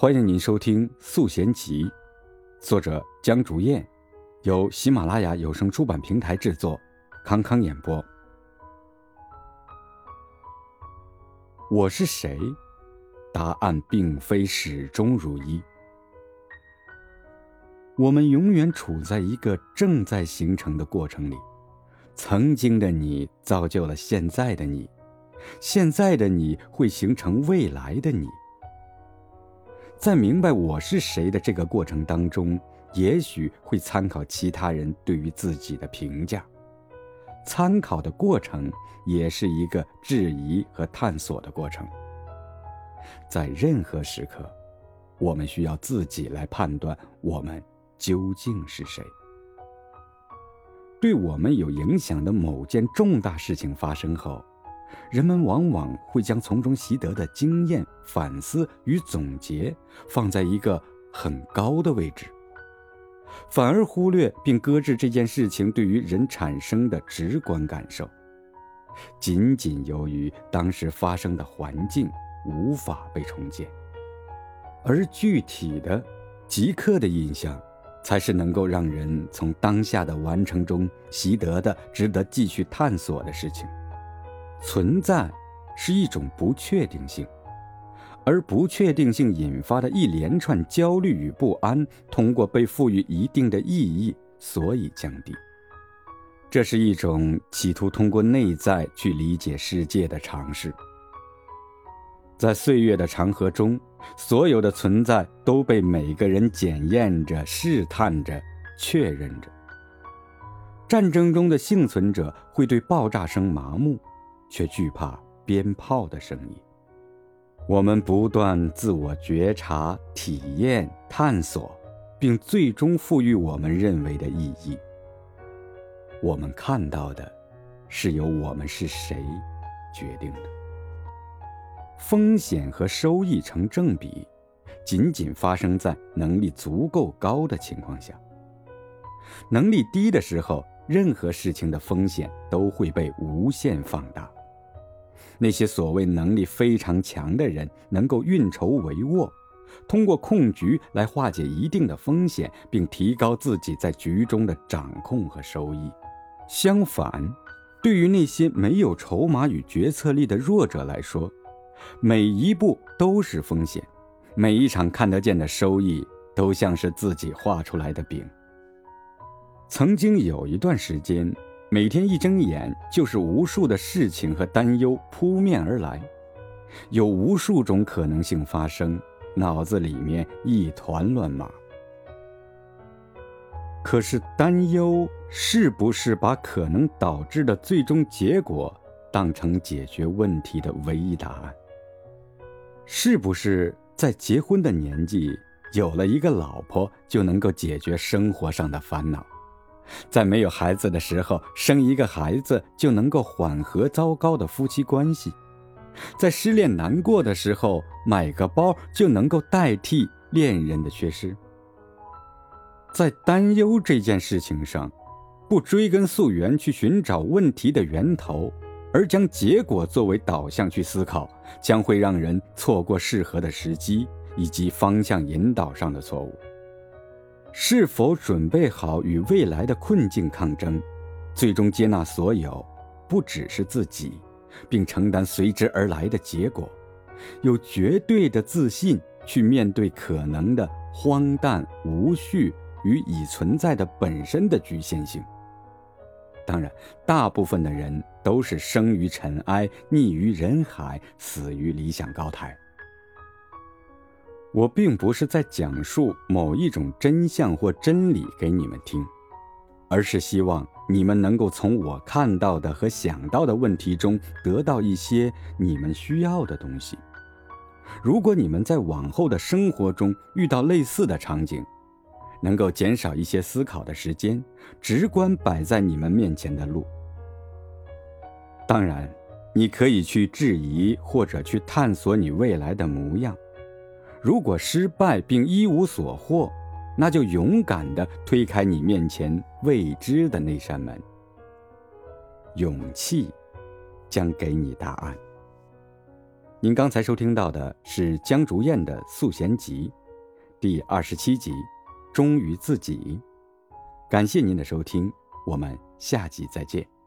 欢迎您收听《素贤集》，作者江竹燕，由喜马拉雅有声出版平台制作，康康演播。我是谁？答案并非始终如一。我们永远处在一个正在形成的过程里，曾经的你造就了现在的你。现在的你会形成未来的你。在明白我是谁的这个过程当中，也许会参考其他人对于自己的评价。参考的过程也是一个质疑和探索的过程。在任何时刻，我们需要自己来判断我们究竟是谁。对我们有影响的某件重大事情发生后。人们往往会将从中习得的经验、反思与总结放在一个很高的位置，反而忽略并搁置这件事情对于人产生的直观感受。仅仅由于当时发生的环境无法被重建，而具体的、即刻的印象，才是能够让人从当下的完成中习得的、值得继续探索的事情。存在是一种不确定性，而不确定性引发的一连串焦虑与不安，通过被赋予一定的意义，所以降低。这是一种企图通过内在去理解世界的尝试。在岁月的长河中，所有的存在都被每个人检验着、试探着、确认着。战争中的幸存者会对爆炸声麻木。却惧怕鞭炮的声音。我们不断自我觉察、体验、探索，并最终赋予我们认为的意义。我们看到的，是由我们是谁决定的。风险和收益成正比，仅仅发生在能力足够高的情况下。能力低的时候，任何事情的风险都会被无限放大。那些所谓能力非常强的人，能够运筹帷幄，通过控局来化解一定的风险，并提高自己在局中的掌控和收益。相反，对于那些没有筹码与决策力的弱者来说，每一步都是风险，每一场看得见的收益都像是自己画出来的饼。曾经有一段时间。每天一睁眼，就是无数的事情和担忧扑面而来，有无数种可能性发生，脑子里面一团乱麻。可是，担忧是不是把可能导致的最终结果当成解决问题的唯一答案？是不是在结婚的年纪有了一个老婆就能够解决生活上的烦恼？在没有孩子的时候，生一个孩子就能够缓和糟糕的夫妻关系；在失恋难过的时候，买个包就能够代替恋人的缺失。在担忧这件事情上，不追根溯源去寻找问题的源头，而将结果作为导向去思考，将会让人错过适合的时机以及方向引导上的错误。是否准备好与未来的困境抗争，最终接纳所有，不只是自己，并承担随之而来的结果，有绝对的自信去面对可能的荒诞无序与已存在的本身的局限性。当然，大部分的人都是生于尘埃，溺于人海，死于理想高台。我并不是在讲述某一种真相或真理给你们听，而是希望你们能够从我看到的和想到的问题中得到一些你们需要的东西。如果你们在往后的生活中遇到类似的场景，能够减少一些思考的时间，直观摆在你们面前的路。当然，你可以去质疑或者去探索你未来的模样。如果失败并一无所获，那就勇敢地推开你面前未知的那扇门。勇气将给你答案。您刚才收听到的是江竹燕的《素贤集》第二十七集《忠于自己》。感谢您的收听，我们下集再见。